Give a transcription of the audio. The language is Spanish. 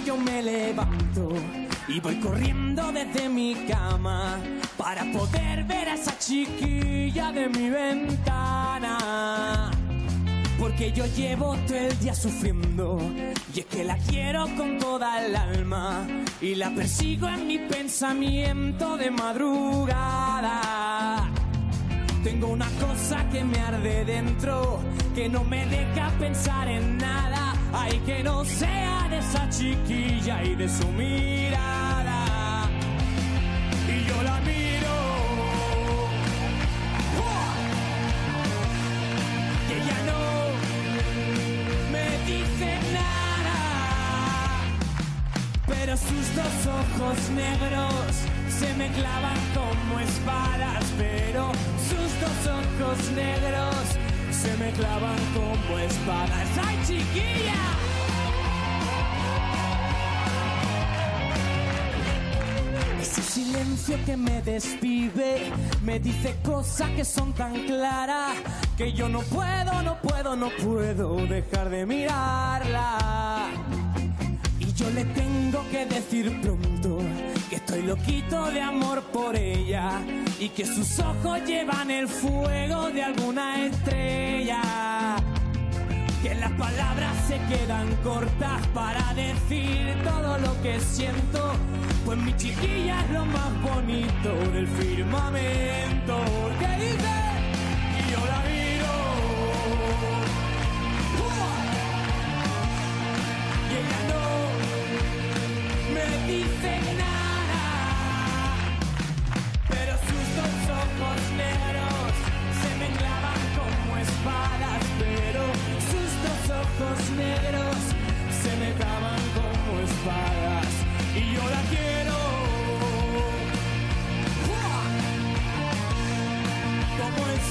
Yo me levanto y voy corriendo desde mi cama para poder ver a esa chiquilla de mi ventana. Porque yo llevo todo el día sufriendo y es que la quiero con toda el alma y la persigo en mi pensamiento de madrugada. Tengo una cosa que me arde dentro, que no me deja pensar en nada. Ay, que no sea de esa chiquilla y de su mirada. Y yo la miro. ¡Uah! Y ella no me dice nada. Pero sus dos ojos negros se me clavan como espadas, pero sus dos ojos negros se me clavan como espadas. ¡Ay, Ese silencio que me despide me dice cosas que son tan claras que yo no puedo, no puedo, no puedo dejar de mirarla. Y yo le tengo que decir pronto que estoy loquito de amor por ella y que sus ojos llevan el fuego de alguna estrella. Que las palabras se quedan cortas para decir todo lo que siento. Pues mi chiquilla es lo más bonito del firmamento. ¿Qué dice? Y yo la miro. Y ella no me dice nada.